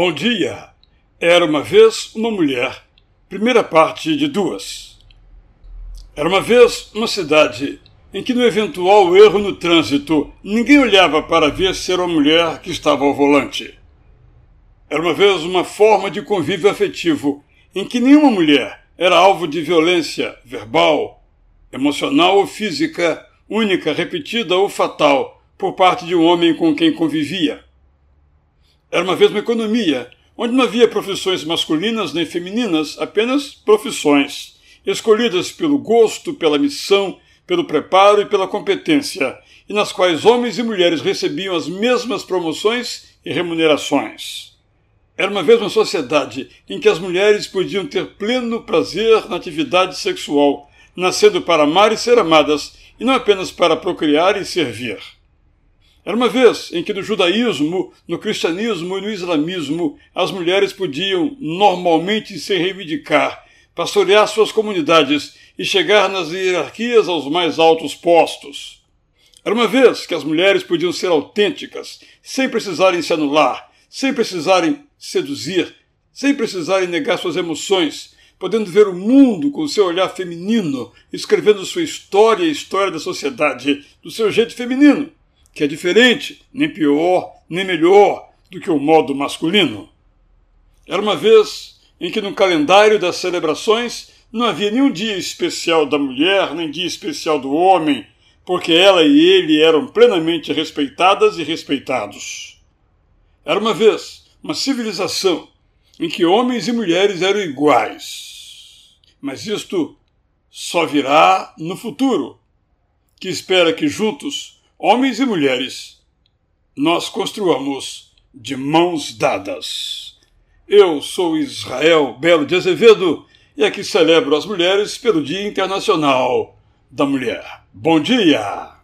Bom dia! Era uma vez uma mulher. Primeira parte de duas. Era uma vez uma cidade em que, no eventual erro no trânsito, ninguém olhava para ver se era uma mulher que estava ao volante. Era uma vez uma forma de convívio afetivo em que nenhuma mulher era alvo de violência verbal, emocional ou física, única, repetida ou fatal por parte de um homem com quem convivia. Era uma vez uma economia, onde não havia profissões masculinas nem femininas, apenas profissões, escolhidas pelo gosto, pela missão, pelo preparo e pela competência, e nas quais homens e mulheres recebiam as mesmas promoções e remunerações. Era uma vez uma sociedade em que as mulheres podiam ter pleno prazer na atividade sexual, nascendo para amar e ser amadas, e não apenas para procriar e servir. Era uma vez em que no judaísmo, no cristianismo e no islamismo as mulheres podiam normalmente se reivindicar, pastorear suas comunidades e chegar nas hierarquias aos mais altos postos. Era uma vez que as mulheres podiam ser autênticas, sem precisarem se anular, sem precisarem seduzir, sem precisarem negar suas emoções, podendo ver o mundo com seu olhar feminino, escrevendo sua história e a história da sociedade do seu jeito feminino que é diferente, nem pior, nem melhor do que o modo masculino. Era uma vez em que no calendário das celebrações não havia nenhum dia especial da mulher, nem dia especial do homem, porque ela e ele eram plenamente respeitadas e respeitados. Era uma vez uma civilização em que homens e mulheres eram iguais. Mas isto só virá no futuro, que espera que juntos homens e mulheres, nós construamos de mãos dadas. Eu sou Israel Belo de Azevedo e aqui celebro as mulheres pelo Dia Internacional da Mulher. Bom dia!